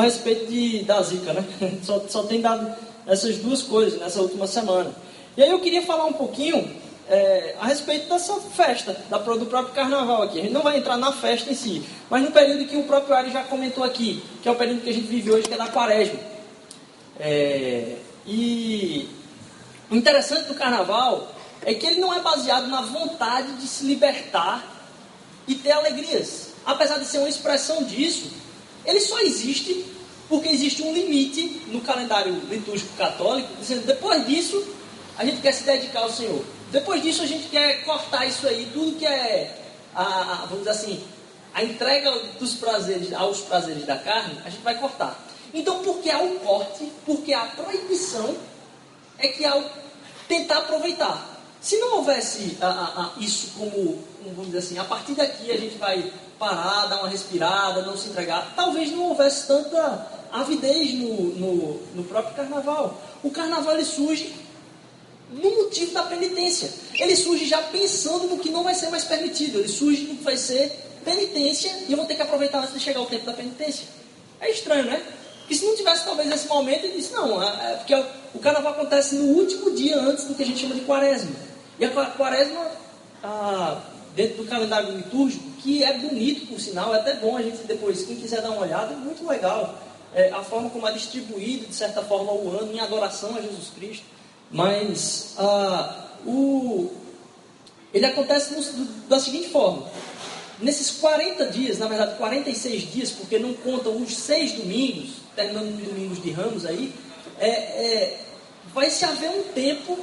a respeito de, da zica, né? Só, só tem dado essas duas coisas nessa última semana. E aí eu queria falar um pouquinho é, a respeito dessa festa, da, do próprio carnaval aqui. A gente não vai entrar na festa em si, mas no período que o próprio Ari já comentou aqui, que é o período que a gente vive hoje, que é da quaresma. É, e o interessante do carnaval é que ele não é baseado na vontade de se libertar e ter alegrias. Apesar de ser uma expressão disso, ele só existe porque existe um limite no calendário litúrgico católico, dizendo depois disso a gente quer se dedicar ao Senhor. Depois disso a gente quer cortar isso aí, tudo que é a, vamos dizer assim, a entrega dos prazeres aos prazeres da carne, a gente vai cortar. Então, porque há o corte, porque há a proibição, é que há o tentar aproveitar. Se não houvesse a, isso como, vamos dizer assim, a partir daqui a gente vai parar, dar uma respirada, não se entregar, talvez não houvesse tanta avidez no, no, no próprio carnaval. O carnaval ele surge no motivo da penitência. Ele surge já pensando no que não vai ser mais permitido. Ele surge no que vai ser penitência e eu vou ter que aproveitar antes de chegar o tempo da penitência. É estranho, né? Porque se não tivesse talvez esse momento, ele disse, não, é, é porque o carnaval acontece no último dia antes do que a gente chama de quaresma. E a quaresma, ah, dentro do calendário litúrgico, que é bonito, por sinal, é até bom a gente depois, quem quiser dar uma olhada, é muito legal. É, a forma como é distribuído, de certa forma, o ano em adoração a Jesus Cristo. Mas ah, o, ele acontece no, da seguinte forma: nesses 40 dias, na verdade 46 dias, porque não contam os seis domingos, terminando os domingos de ramos aí, é, é, vai se haver um tempo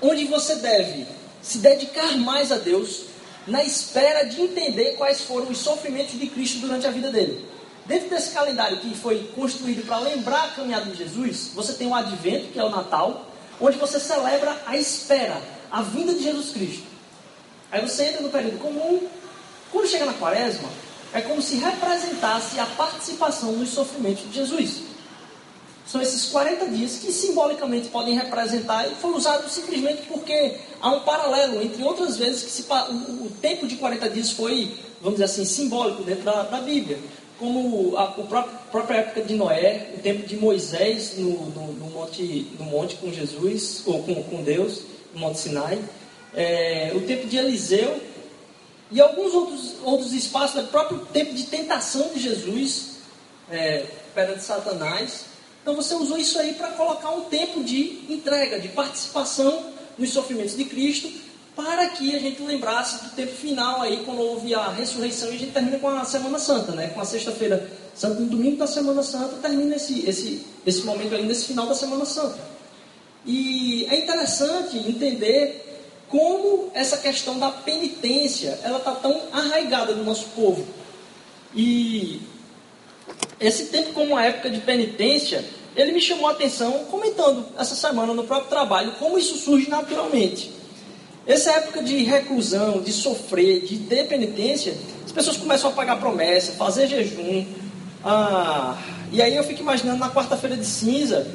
onde você deve se dedicar mais a Deus, na espera de entender quais foram os sofrimentos de Cristo durante a vida dele. Dentro desse calendário que foi construído para lembrar a caminhada de Jesus, você tem o advento, que é o Natal, onde você celebra a espera, a vinda de Jesus Cristo. Aí você entra no período comum. Quando chega na quaresma, é como se representasse a participação nos sofrimentos de Jesus. São esses 40 dias que simbolicamente podem representar, e foram usados simplesmente porque há um paralelo entre outras vezes que se, o, o, tempo de 40 dias foi, vamos dizer assim, simbólico dentro da, da Bíblia como a, a própria, época de Noé, o tempo de Moisés no, no, no, monte, no monte com Jesus, ou com, com Deus, no Monte Sinai, é, o tempo de Eliseu, e alguns outros, outros espaços, o próprio tempo de tentação de Jesus é, perante Satanás. Então você usou isso aí para colocar um tempo de entrega, de participação nos sofrimentos de Cristo, para que a gente lembrasse do tempo final aí, quando houve a ressurreição, e a gente termina com a Semana Santa, né? Com a sexta-feira santa, no domingo da Semana Santa, termina esse, esse, esse momento aí, nesse final da Semana Santa. E é interessante entender como essa questão da penitência, ela está tão arraigada no nosso povo. E esse tempo como uma época de penitência, ele me chamou a atenção comentando essa semana no próprio trabalho como isso surge naturalmente. Essa época de reclusão, de sofrer, de ter penitência, as pessoas começam a pagar promessa, fazer jejum. Ah, e aí eu fico imaginando na quarta-feira de cinza,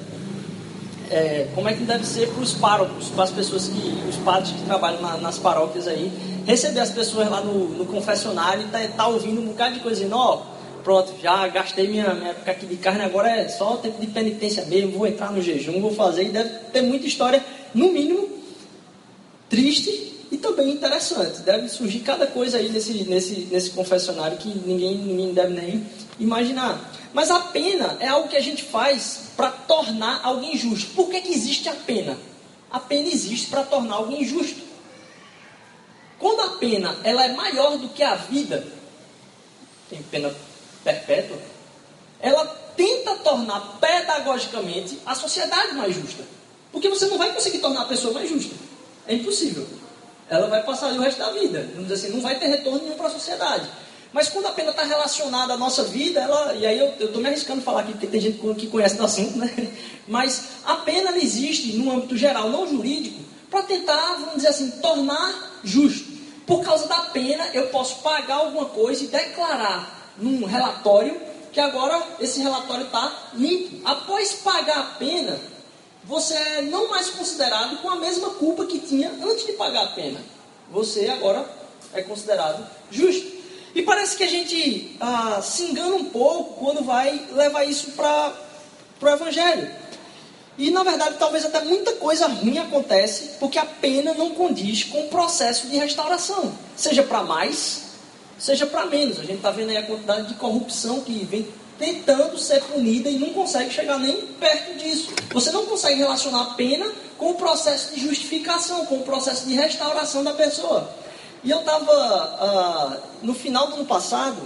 é, como é que deve ser para os párocos, para as pessoas que, os padres que trabalham na, nas paróquias aí, receber as pessoas lá no, no confessionário e tá, tá, ouvindo um bocado de coisa, ó, pronto, já gastei minha, minha época aqui de carne, agora é só o tempo de penitência mesmo, vou entrar no jejum, vou fazer, e deve ter muita história, no mínimo, triste e também interessante. Deve surgir cada coisa aí nesse, nesse, nesse confessionário que ninguém, ninguém deve nem imaginar. Mas a pena é algo que a gente faz para tornar alguém justo. Por que, que existe a pena? A pena existe para tornar alguém justo. Quando a pena ela é maior do que a vida, tem pena perpétua, ela tenta tornar pedagogicamente a sociedade mais justa. Porque você não vai conseguir tornar a pessoa mais justa. É impossível. Ela vai passar ali o resto da vida. Vamos dizer assim, não vai ter retorno nenhum para a sociedade. Mas quando a pena está relacionada à nossa vida, ela, e aí eu estou me arriscando a falar aqui, porque tem gente que conhece do assunto, né? Mas a pena ela existe no âmbito geral, não jurídico, para tentar, vamos dizer assim, tornar justo. Por causa da pena, eu posso pagar alguma coisa e declarar num relatório que agora esse relatório está limpo. Após pagar a pena, você é não mais considerado com a mesma culpa que tinha antes de pagar a pena. Você agora é considerado justo. E parece que a gente ah, se engana um pouco quando vai levar isso para o Evangelho. E na verdade, talvez até muita coisa ruim acontece porque a pena não condiz com o processo de restauração, seja para mais, seja para menos. A gente está vendo aí a quantidade de corrupção que vem tentando ser punida e não consegue chegar nem perto disso. Você não consegue relacionar a pena com o processo de justificação, com o processo de restauração da pessoa. E eu estava, uh, no final do ano passado,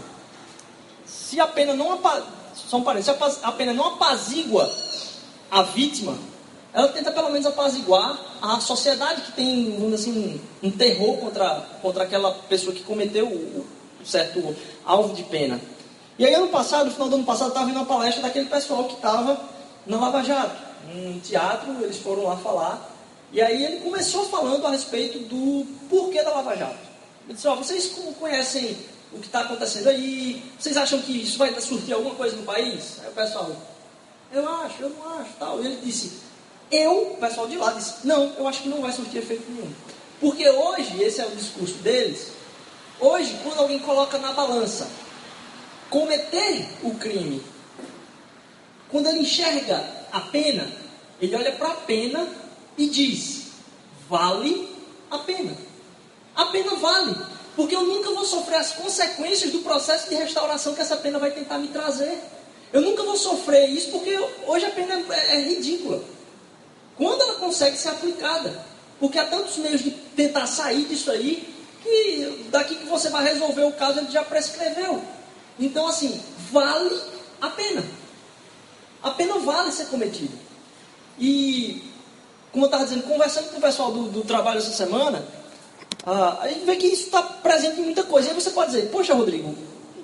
se a pena não, só um se a pena não apazigua a vítima, ela tenta pelo menos apaziguar a sociedade que tem, assim, um terror contra, contra aquela pessoa que cometeu o certo alvo de pena. E aí, ano passado, no final do ano passado, estava vendo uma palestra daquele pessoal que estava na Lava Jato, um teatro, eles foram lá falar. E aí ele começou falando a respeito do porquê da Lava Jato. Ele disse, ó, vocês conhecem o que está acontecendo aí? Vocês acham que isso vai surtir alguma coisa no país? Aí o pessoal, eu acho, eu não acho, tal. E ele disse, eu, o pessoal de lá disse, não, eu acho que não vai surtir efeito nenhum. Porque hoje, esse é o discurso deles, hoje, quando alguém coloca na balança cometer o crime, quando ele enxerga a pena, ele olha para a pena e diz: vale a pena. A pena vale, porque eu nunca vou sofrer as consequências do processo de restauração que essa pena vai tentar me trazer. Eu nunca vou sofrer isso porque hoje a pena é, é ridícula. Quando ela consegue ser aplicada, porque há tantos meios de tentar sair disso aí que daqui que você vai resolver o caso ele já prescreveu. Então, assim, vale a pena. A pena vale ser cometida. E, como eu estava dizendo, conversando com o pessoal do, do trabalho essa semana, ah, a gente vê que isso está presente em muita coisa. E aí você pode dizer, poxa, Rodrigo,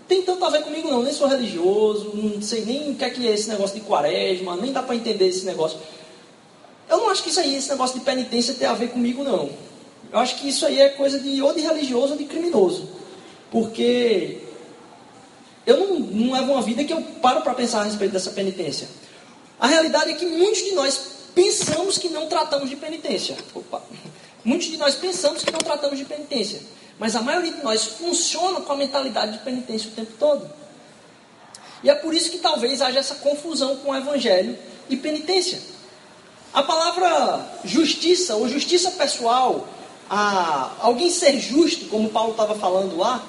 tem tanto a ver comigo não, nem sou religioso, não sei nem o que é, que é esse negócio de quaresma, nem dá para entender esse negócio. Eu não acho que isso aí, esse negócio de penitência tem a ver comigo não. Eu acho que isso aí é coisa de ou de religioso ou de criminoso. Porque eu não, não levo uma vida que eu paro para pensar a respeito dessa penitência. A realidade é que muitos de nós pensamos que não tratamos de penitência. Opa. Muitos de nós pensamos que não tratamos de penitência. Mas a maioria de nós funciona com a mentalidade de penitência o tempo todo. E é por isso que talvez haja essa confusão com o evangelho e penitência. A palavra justiça ou justiça pessoal, a, alguém ser justo, como Paulo estava falando lá,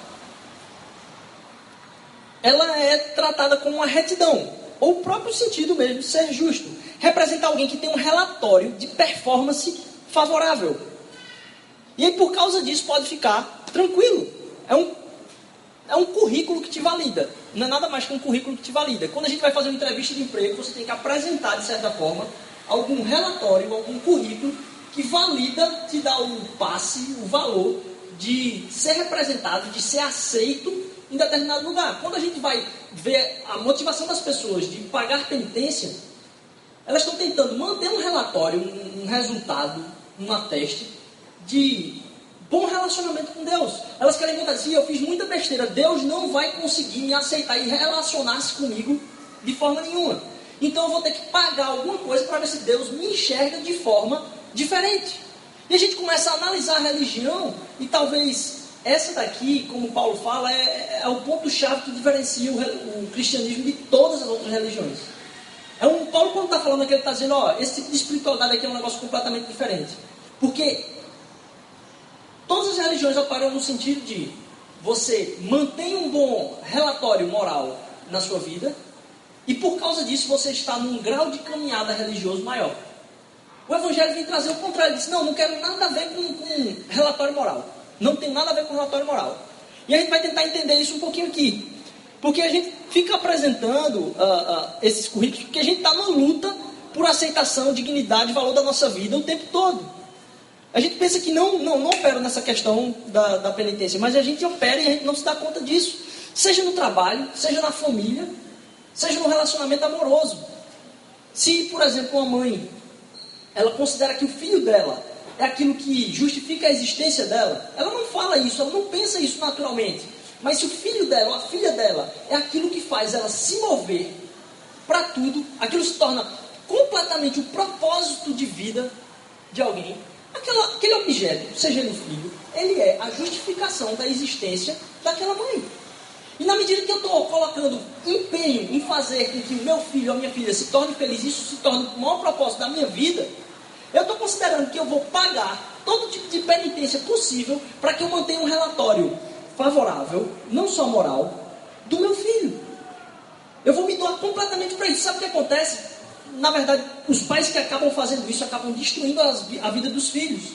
ela é tratada como uma retidão, ou o próprio sentido mesmo de ser justo. Representa alguém que tem um relatório de performance favorável. E aí, por causa disso, pode ficar tranquilo. É um, é um currículo que te valida. Não é nada mais que um currículo que te valida. Quando a gente vai fazer uma entrevista de emprego, você tem que apresentar, de certa forma, algum relatório, algum currículo que valida, te dá o passe, o valor de ser representado, de ser aceito em determinado lugar. Quando a gente vai ver a motivação das pessoas de pagar penitência, elas estão tentando manter um relatório, um, um resultado, um ateste de bom relacionamento com Deus. Elas querem contar assim, eu fiz muita besteira, Deus não vai conseguir me aceitar e relacionar-se comigo de forma nenhuma. Então eu vou ter que pagar alguma coisa para ver se Deus me enxerga de forma diferente. E a gente começa a analisar a religião e talvez essa daqui, como Paulo fala, é, é o ponto-chave que diferencia o, o, cristianismo de todas as outras religiões. É um, Paulo, quando está falando aqui, ele está dizendo: ó, esse tipo de espiritualidade aqui é um negócio completamente diferente. Porque todas as religiões operam no sentido de você mantém um bom relatório moral na sua vida, e por causa disso você está num grau de caminhada religioso maior. O Evangelho vem trazer o contrário, ele diz: não, não quero nada a ver com, com relatório moral. Não tem nada a ver com relatório moral. E a gente vai tentar entender isso um pouquinho aqui. Porque a gente fica apresentando uh, uh, esses currículos porque a gente está na luta por aceitação, dignidade valor da nossa vida o tempo todo. A gente pensa que não, não, não opera nessa questão da, da penitência, mas a gente opera e a gente não se dá conta disso. Seja no trabalho, seja na família, seja no relacionamento amoroso. Se, por exemplo, uma mãe, ela considera que o filho dela é aquilo que justifica a existência dela. Ela não fala isso, ela não pensa isso naturalmente. Mas se o filho dela a filha dela é aquilo que faz ela se mover para tudo, aquilo se torna completamente o propósito de vida de alguém, aquela, aquele objeto, seja ele o filho, ele é a justificação da existência daquela mãe. E na medida que eu estou colocando empenho em fazer com que o meu filho ou a minha filha se torne feliz, isso se torne o maior propósito da minha vida, eu estou considerando que eu vou pagar todo tipo de penitência possível para que eu mantenha um relatório favorável, não só moral, do meu filho. Eu vou me doar completamente para isso. Sabe o que acontece? Na verdade, os pais que acabam fazendo isso acabam destruindo a vida dos filhos.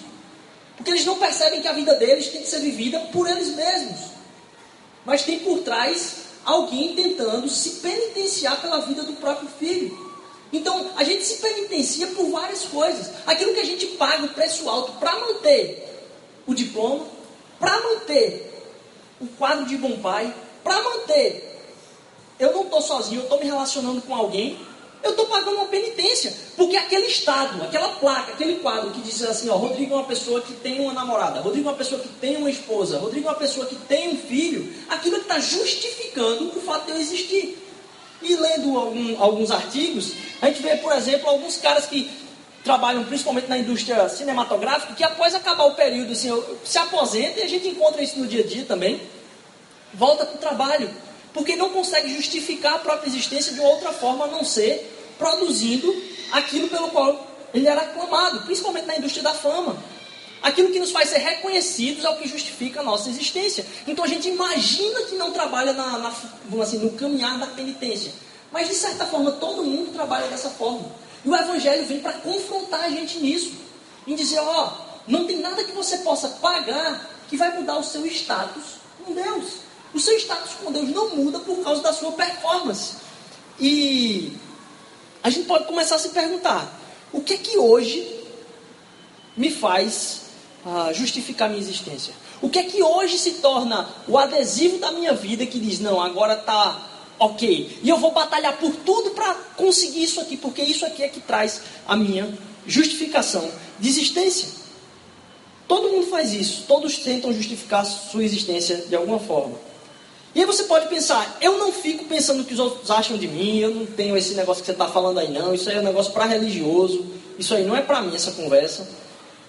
Porque eles não percebem que a vida deles tem que ser vivida por eles mesmos. Mas tem por trás alguém tentando se penitenciar pela vida do próprio filho. Então, a gente se penitencia por várias coisas. Aquilo que a gente paga o preço alto para manter o diploma, para manter o quadro de bom pai, para manter. Eu não estou sozinho, eu estou me relacionando com alguém, eu estou pagando uma penitência. Porque aquele estado, aquela placa, aquele quadro que diz assim, ó, Rodrigo é uma pessoa que tem uma namorada, Rodrigo é uma pessoa que tem uma esposa, Rodrigo é uma pessoa que tem um filho, aquilo que está justificando o fato de eu existir. E lendo algum, alguns artigos, a gente vê, por exemplo, alguns caras que trabalham principalmente na indústria cinematográfica, que após acabar o período assim, se aposenta, e a gente encontra isso no dia a dia também, volta para o trabalho, porque não consegue justificar a própria existência de outra forma a não ser produzindo aquilo pelo qual ele era aclamado, principalmente na indústria da fama. Aquilo que nos faz ser reconhecidos é o que justifica a nossa existência. Então a gente imagina que não trabalha na, na assim, no caminhar da penitência. Mas de certa forma todo mundo trabalha dessa forma. E o Evangelho vem para confrontar a gente nisso. Em dizer, ó, oh, não tem nada que você possa pagar que vai mudar o seu status com Deus. O seu status com Deus não muda por causa da sua performance. E a gente pode começar a se perguntar: o que é que hoje me faz uh, justificar minha existência? O que é que hoje se torna o adesivo da minha vida que diz: não, agora está ok. E eu vou batalhar por tudo para conseguir isso aqui, porque isso aqui é que traz a minha justificação de existência. Todo mundo faz isso, todos tentam justificar sua existência de alguma forma. E aí você pode pensar, eu não fico pensando o que os outros acham de mim, eu não tenho esse negócio que você está falando aí não, isso aí é um negócio para religioso, isso aí não é para mim essa conversa.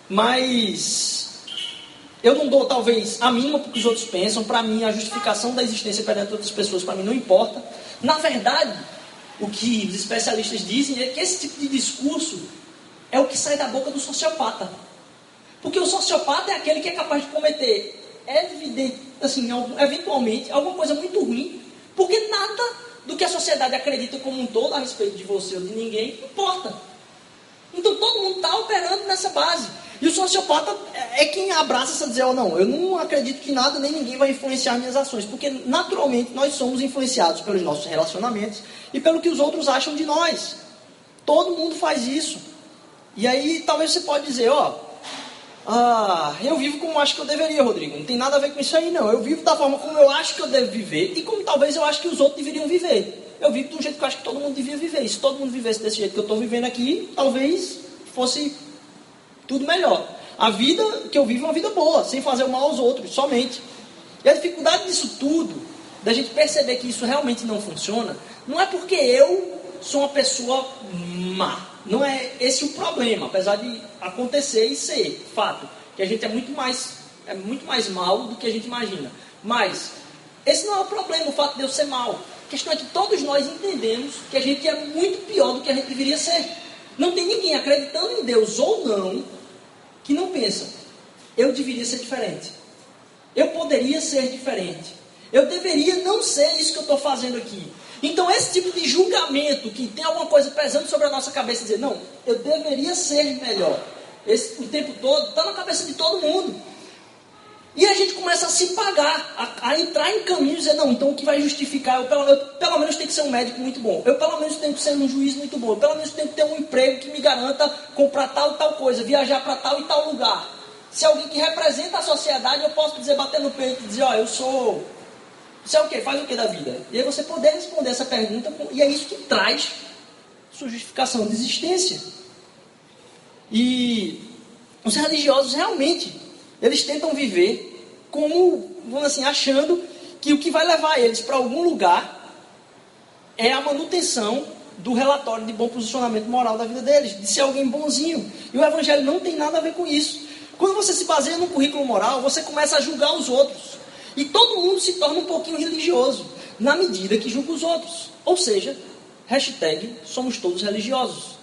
Mas eu não dou, talvez, a mínima porque os outros pensam. Para mim, a justificação da existência perante outras pessoas, para mim, não importa. Na verdade, o que os especialistas dizem é que esse tipo de discurso é o que sai da boca do sociopata. Porque o sociopata é aquele que é capaz de cometer, evidente, assim, eventualmente, alguma coisa muito ruim, porque nada do que a sociedade acredita como um todo a respeito de você ou de ninguém importa. Então todo mundo está operando nessa base. E o sociopata é quem abraça essa dizer, oh, não, eu não acredito que nada nem ninguém vai influenciar minhas ações, porque naturalmente nós somos influenciados pelos nossos relacionamentos e pelo que os outros acham de nós. Todo mundo faz isso. E aí talvez você pode dizer, ó, oh, ah, eu vivo como acho que eu deveria, Rodrigo. Não tem nada a ver com isso aí, não. Eu vivo da forma como eu acho que eu devo viver e como talvez eu acho que os outros deveriam viver. Eu vivo do jeito que eu acho que todo mundo devia viver. E se todo mundo vivesse desse jeito que eu estou vivendo aqui, talvez fosse tudo melhor. A vida que eu vivo é uma vida boa, sem fazer o mal aos outros, somente. E a dificuldade disso tudo, da gente perceber que isso realmente não funciona, não é porque eu sou uma pessoa má. Não é esse o problema, apesar de acontecer e ser fato. Que a gente é muito mais, é muito mais mal do que a gente imagina. Mas esse não é o problema, o fato de eu ser mal. A questão é que todos nós entendemos que a gente é muito pior do que a gente deveria ser. Não tem ninguém acreditando em Deus ou não que não pensa, eu deveria ser diferente. Eu poderia ser diferente. Eu deveria não ser isso que eu estou fazendo aqui. Então, esse tipo de julgamento que tem alguma coisa pesando sobre a nossa cabeça, dizer, não, eu deveria ser melhor. Esse, o tempo todo, está na cabeça de todo mundo. E a gente começa a se pagar, a, a, entrar em caminho e dizer, não, então o que vai justificar? Eu pelo, eu pelo, menos tenho que ser um médico muito bom. Eu pelo menos tenho que ser um juiz muito bom. Eu pelo menos tenho que ter um emprego que me garanta comprar tal e tal coisa, viajar para tal e tal lugar. Se é alguém que representa a sociedade, eu posso dizer, bater no peito e dizer, ó, oh, eu sou. Você é o quê? Faz o que da vida? E aí você poder responder essa pergunta, e é isso que traz sua justificação de existência. E os religiosos realmente eles tentam viver como, vamos assim, achando que o que vai levar eles para algum lugar é a manutenção do relatório de bom posicionamento moral da vida deles, de ser alguém bonzinho. E o evangelho não tem nada a ver com isso. Quando você se baseia no currículo moral, você começa a julgar os outros. E todo mundo se torna um pouquinho religioso, na medida que julga os outros. Ou seja, hashtag somos todos religiosos.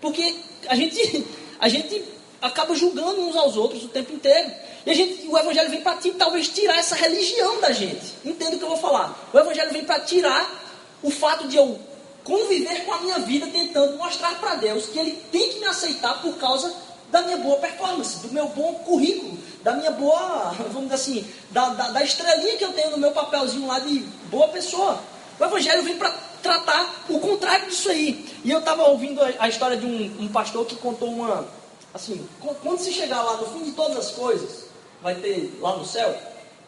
Porque a gente, a gente acaba julgando uns aos outros o tempo inteiro. E a gente, o Evangelho vem para talvez tirar essa religião da gente. Entenda o que eu vou falar. O Evangelho vem para tirar o fato de eu conviver com a minha vida tentando mostrar para Deus que Ele tem que me aceitar por causa da minha boa performance, do meu bom currículo, da minha boa, vamos dizer assim, da, da, da estrelinha que eu tenho no meu papelzinho lá de boa pessoa. O Evangelho vem para tratar o contrário disso aí. E eu estava ouvindo a, a, história de um, um pastor que contou uma. Assim, quando se chegar lá no fim de todas as coisas, vai ter lá no céu,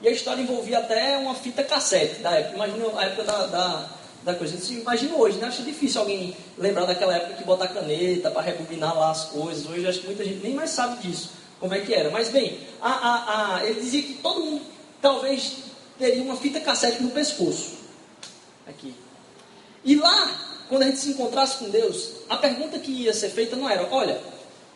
e a história envolvia até uma fita cassete da época. Imagina a época da, da, da coisa. Você imagina hoje, né? Acho difícil alguém lembrar daquela época que botar caneta para rebobinar lá as coisas. Hoje acho que muita gente nem mais sabe disso, como é que era. Mas bem, a, a, a, ele dizia que todo mundo talvez teria uma fita cassete no pescoço. Aqui. E lá, quando a gente se encontrasse com Deus, a pergunta que ia ser feita não era, olha,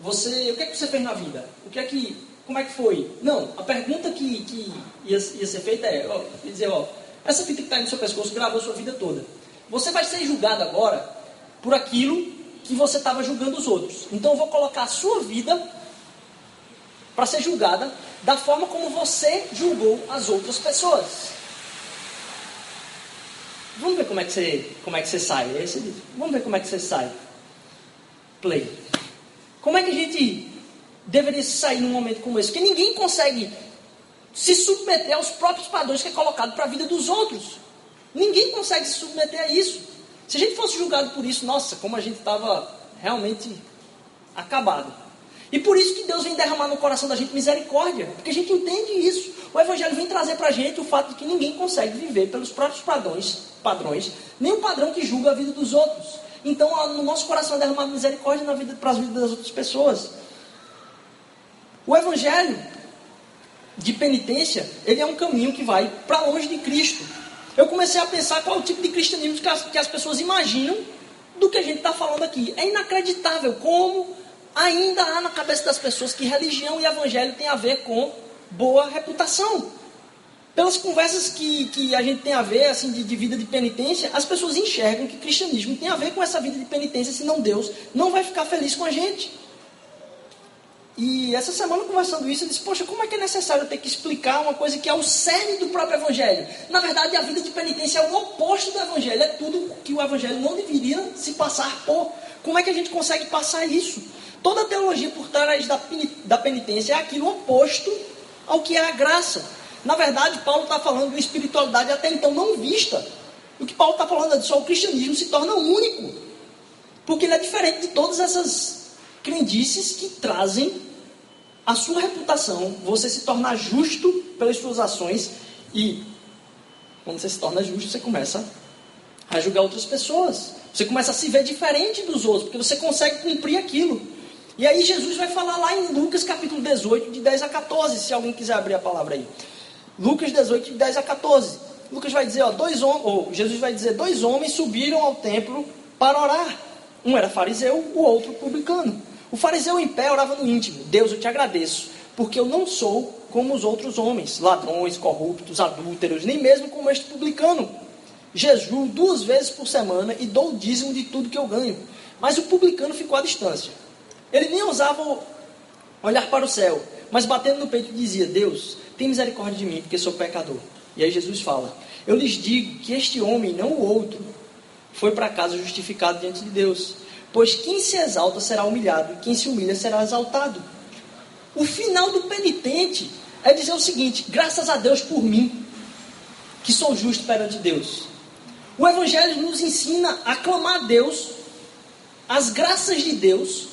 você, o que é que você fez na vida? O que é que, como é que foi? Não, a pergunta que, que ia, ia ser feita é, ó, dizer, ó, essa fita que está aí no seu pescoço gravou sua vida toda. Você vai ser julgado agora por aquilo que você estava julgando os outros. Então eu vou colocar a sua vida para ser julgada da forma como você julgou as outras pessoas. Vamos ver como é que você, como é que você sai. Você diz, vamos ver como é que você sai. Play. Como é que a gente deveria sair num momento como esse? Porque ninguém consegue se submeter aos próprios padrões que é colocado para a vida dos outros. Ninguém consegue se submeter a isso. Se a gente fosse julgado por isso, nossa, como a gente estava realmente acabado. E por isso que Deus vem derramar no coração da gente misericórdia, porque a gente entende isso. O Evangelho vem trazer para a gente o fato de que ninguém consegue viver pelos próprios padrões, padrões, nem o padrão que julga a vida dos outros. Então, no nosso coração é derramado misericórdia na vida, para as vidas das outras pessoas. O Evangelho de penitência, ele é um caminho que vai para longe de Cristo. Eu comecei a pensar qual é o tipo de cristianismo que as, que as pessoas imaginam do que a gente está falando aqui. É inacreditável como ainda há na cabeça das pessoas que religião e evangelho tem a ver com boa reputação. Pelas conversas que, que a gente tem a ver, assim, de, de vida de penitência, as pessoas enxergam que cristianismo tem a ver com essa vida de penitência, senão Deus não vai ficar feliz com a gente. E essa semana, conversando isso, eu disse: Poxa, como é que é necessário ter que explicar uma coisa que é o cerne do próprio Evangelho? Na verdade, a vida de penitência é o oposto do Evangelho, é tudo que o Evangelho não deveria se passar por. Como é que a gente consegue passar isso? Toda a teologia por trás da penitência é aquilo oposto ao que é a graça. Na verdade, Paulo está falando de uma espiritualidade até então não vista. O que Paulo está falando é que só o cristianismo se torna único. Porque ele é diferente de todas essas crendices que trazem a sua reputação, você se tornar justo pelas suas ações e quando você se torna justo, você começa a julgar outras pessoas. Você começa a se ver diferente dos outros, porque você consegue cumprir aquilo. E aí Jesus vai falar lá em Lucas capítulo 18, de 10 a 14, se alguém quiser abrir a palavra aí. Lucas 18, de 10 a 14. Lucas vai dizer, ó, dois ou Jesus vai dizer, dois homens subiram ao templo para orar. Um era fariseu, o outro publicano. O fariseu em pé orava no íntimo: Deus, eu te agradeço, porque eu não sou como os outros homens, ladrões, corruptos, adúlteros, nem mesmo como este publicano. Jejuo duas vezes por semana e dou o dízimo de tudo que eu ganho. Mas o publicano ficou à distância. Ele nem ousava olhar para o céu, mas batendo no peito dizia: Deus, tem misericórdia de mim, porque sou pecador. E aí Jesus fala: Eu lhes digo que este homem, não o outro, foi para casa justificado diante de Deus. Pois quem se exalta será humilhado, e quem se humilha será exaltado. O final do penitente é dizer o seguinte: graças a Deus por mim, que sou justo perante Deus. O Evangelho nos ensina a clamar a Deus, as graças de Deus,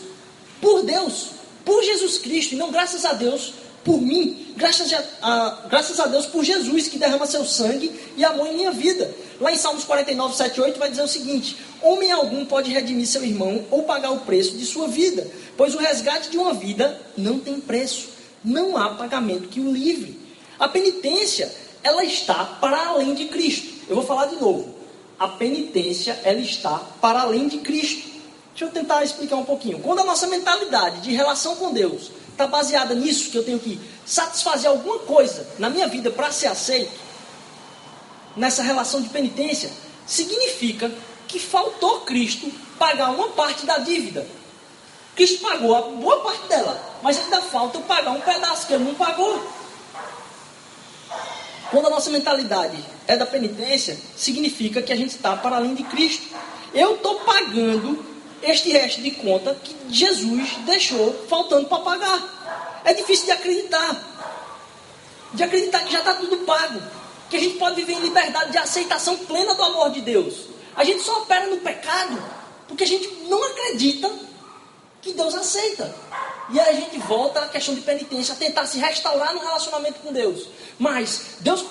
por Deus, por Jesus Cristo, e não graças a Deus por mim, graças a, a, graças a Deus por Jesus que derrama seu sangue e amor em minha vida. Lá em Salmos 49, 7, 8 vai dizer o seguinte: Homem algum pode redimir seu irmão ou pagar o preço de sua vida, pois o resgate de uma vida não tem preço, não há pagamento que o livre. A penitência, ela está para além de Cristo. Eu vou falar de novo. A penitência, ela está para além de Cristo. Deixa eu tentar explicar um pouquinho. Quando a nossa mentalidade de relação com Deus está baseada nisso, que eu tenho que satisfazer alguma coisa na minha vida para ser aceito, nessa relação de penitência, significa que faltou Cristo pagar uma parte da dívida. Cristo pagou a boa parte dela, mas ainda falta pagar um pedaço que ele não pagou. Quando a nossa mentalidade é da penitência, significa que a gente está para além de Cristo. Eu estou pagando este resto de conta que Jesus deixou faltando para pagar. É difícil de acreditar. De acreditar que já está tudo pago. Que a gente pode viver em liberdade de aceitação plena do amor de Deus. A gente só opera no pecado porque a gente não acredita que Deus aceita. E aí a gente volta à questão de penitência, a tentar se restaurar no relacionamento com Deus. Mas Deus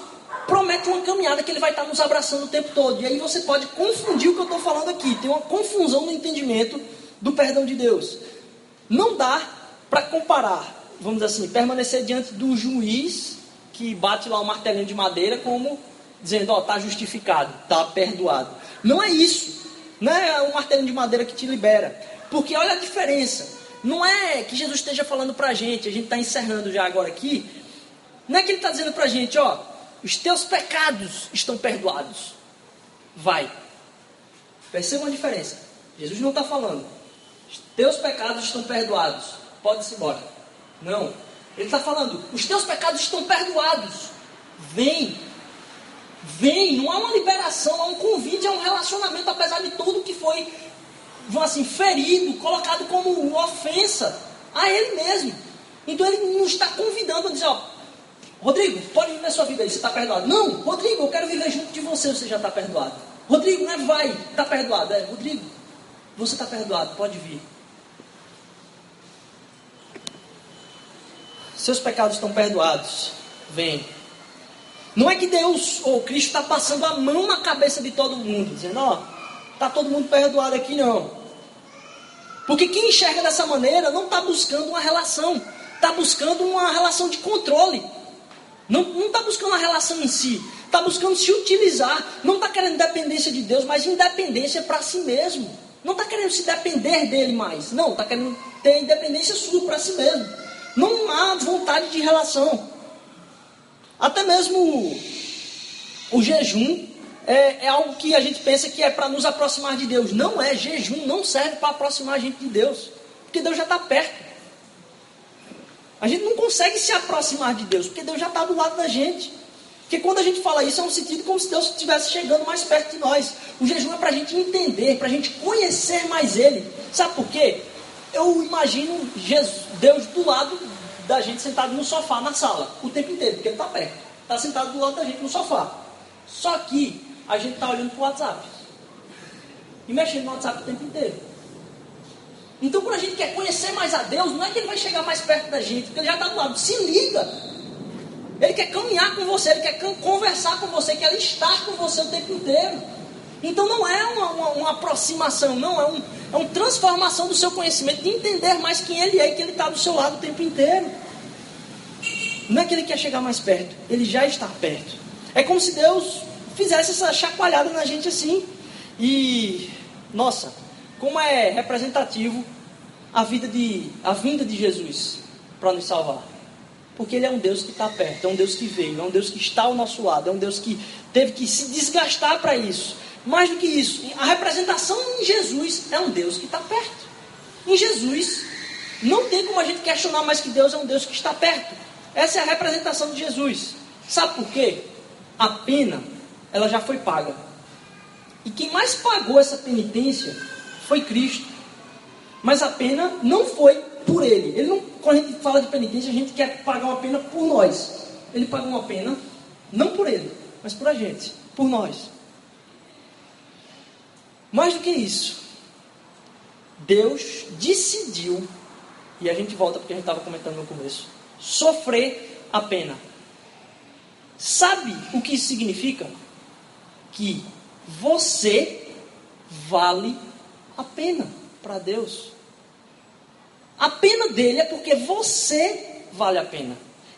promete uma caminhada que Ele vai estar nos abraçando o tempo todo. E aí você pode confundir o que eu estou falando aqui. Tem uma confusão no entendimento do perdão de Deus. Não dá para comparar, vamos dizer assim, permanecer diante do juiz que bate lá o um martelinho de madeira como dizendo, ó, oh, está justificado, está perdoado. Não é isso. Não é o martelinho de madeira que te libera. Porque olha a diferença. Não é que Jesus esteja falando para a gente, a gente está encerrando já agora aqui. Não é que ele está dizendo para a gente, ó, os teus pecados estão perdoados. Vai. Percebam a diferença. Jesus não está falando, os teus pecados estão perdoados. Pode-se embora. Não. Ele está falando, os teus pecados estão perdoados. Vem. Vem. Não há uma liberação, há um convite, há um relacionamento, apesar de tudo que foi assim, ferido, colocado como ofensa a ele mesmo. Então ele nos está convidando a dizer, ó, Rodrigo, pode viver sua vida aí, você está perdoado. Não, Rodrigo, eu quero viver junto de você, você já está perdoado. Rodrigo, não é vai, está perdoado. É, Rodrigo, você está perdoado, pode vir. Seus pecados estão perdoados. Vem. Não é que Deus ou Cristo está passando a mão na cabeça de todo mundo, dizendo, ó, está todo mundo perdoado aqui, não. Porque quem enxerga dessa maneira não está buscando uma relação, está buscando uma relação de controle. Não está buscando a relação em si, está buscando se utilizar. Não está querendo dependência de Deus, mas independência para si mesmo. Não está querendo se depender dele mais. Não, está querendo ter independência sua para si mesmo. Não há vontade de relação. Até mesmo o, o jejum é, é, algo que a gente pensa que é para nos aproximar de Deus. Não é, jejum não serve para aproximar a gente de Deus. Porque Deus já está perto. A gente não consegue se aproximar de Deus, porque Deus já está do lado da gente. Porque quando a gente fala isso, é um sentido como se Deus estivesse chegando mais perto de nós. O jejum é para a gente entender, para a gente conhecer mais Ele. Sabe por quê? Eu imagino Jesus, Deus do lado da gente sentado no sofá na sala, o tempo inteiro, porque Ele está perto. Está sentado do lado da gente no sofá. Só que a gente está olhando para o WhatsApp. E mexendo no WhatsApp o tempo inteiro. Então, quando a gente quer conhecer mais a Deus, não é que Ele vai chegar mais perto da gente, porque Ele já está do lado. Se liga. Ele quer caminhar com você, Ele quer conversar com você, quer estar com você o tempo inteiro. Então, não é uma, uma, uma aproximação, não, é, um, é uma transformação do seu conhecimento, de entender mais quem Ele é e que Ele está do seu lado o tempo inteiro. Não é que Ele quer chegar mais perto, Ele já está perto. É como se Deus fizesse essa chacoalhada na gente assim. E, nossa, como é representativo a vida de a vinda de Jesus para nos salvar. Porque ele é um Deus que está perto, é um Deus que veio, é um Deus que está ao nosso lado, é um Deus que teve que se desgastar para isso. Mais do que isso, a representação em Jesus é um Deus que está perto. Em Jesus, não tem como a gente questionar mais que Deus é um Deus que está perto. Essa é a representação de Jesus. Sabe por quê? A pena, ela já foi paga. E quem mais pagou essa penitência foi Cristo. Mas a pena não foi por ele. ele não, quando a gente fala de penitência, a gente quer pagar uma pena por nós. Ele pagou uma pena não por ele, mas por a gente, por nós. Mais do que isso, Deus decidiu, e a gente volta porque a gente estava comentando no começo, sofrer a pena. Sabe o que isso significa? Que você vale a pena para Deus. A pena dele é porque você vale a pena.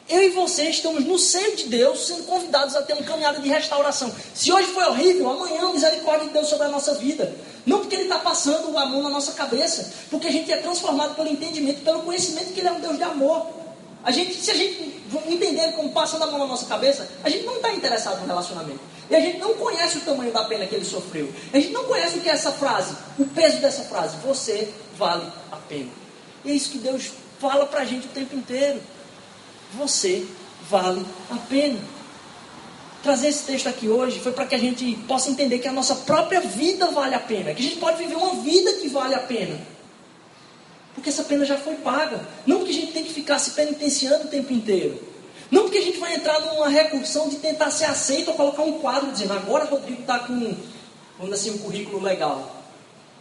Eu e você estamos no seio de Deus, sendo convidados a ter uma caminhada de restauração. Se hoje foi horrível, amanhã a misericórdia de Deus sobre a nossa vida. Não porque Ele está passando a mão na nossa cabeça, porque a gente é transformado pelo entendimento, pelo conhecimento que Ele é um Deus de amor. A gente, se a gente entender como passando a mão na nossa cabeça, a gente não está interessado no relacionamento. E a gente não conhece o tamanho da pena que ele sofreu. A gente não conhece o que é essa frase, o peso dessa frase. Você vale a pena. E é isso que Deus fala para a gente o tempo inteiro. Você vale a pena. Trazer esse texto aqui hoje foi para que a gente possa entender que a nossa própria vida vale a pena, que a gente pode viver uma vida que vale a pena. Porque essa pena já foi paga. Não que a gente tem que ficar se penitenciando o tempo inteiro. Não porque a gente vai entrar numa recursão de tentar ser aceito ou colocar um quadro dizendo agora Rodrigo está com, vamos assim, um currículo legal.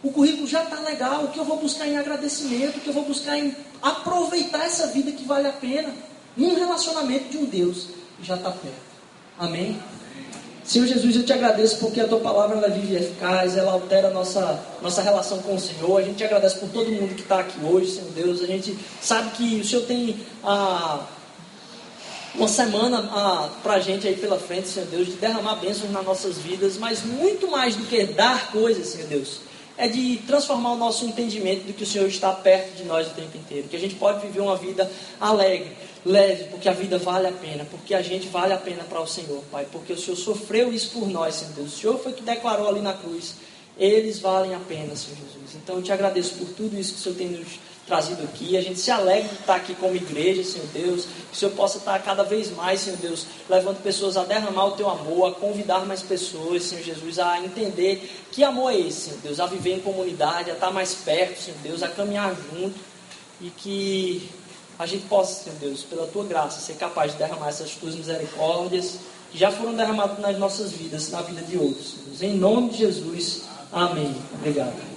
O currículo já está legal. O que eu vou buscar em agradecimento, o que eu vou buscar em aproveitar essa vida que vale a pena. Num relacionamento de um Deus que já está perto. Amém? Senhor Jesus, eu te agradeço porque a tua palavra ela vive eficaz, ela altera a nossa, nossa relação com o Senhor. A gente te agradece por todo mundo que está aqui hoje, Senhor Deus. A gente sabe que o Senhor tem ah, uma semana ah, para a gente aí pela frente, Senhor Deus, de derramar bênçãos nas nossas vidas, mas muito mais do que dar coisas, Senhor Deus é de transformar o nosso entendimento de que o Senhor está perto de nós o tempo inteiro, que a gente pode viver uma vida alegre, leve, porque a vida vale a pena, porque a gente vale a pena para o Senhor, Pai, porque o Senhor sofreu isso por nós, Senhor Deus. O Senhor foi que declarou ali na cruz, eles valem a pena, Senhor Jesus. Então eu te agradeço por tudo isso que o Senhor tem nos trazido aqui. A gente se alegra de estar aqui como igreja, Senhor Deus. Que o Senhor possa estar cada vez mais, Senhor Deus, levando pessoas a derramar o teu amor, a convidar mais pessoas, Senhor Jesus, a entender que amor é esse, Senhor Deus, a viver em comunidade, a estar mais perto, Senhor Deus, a caminhar junto e que a gente possa, Senhor Deus, pela tua graça, ser capaz de derramar essas tuas misericórdias que já foram derramadas nas nossas vidas, na vida de outros. Em nome de Jesus, amém. Obrigado.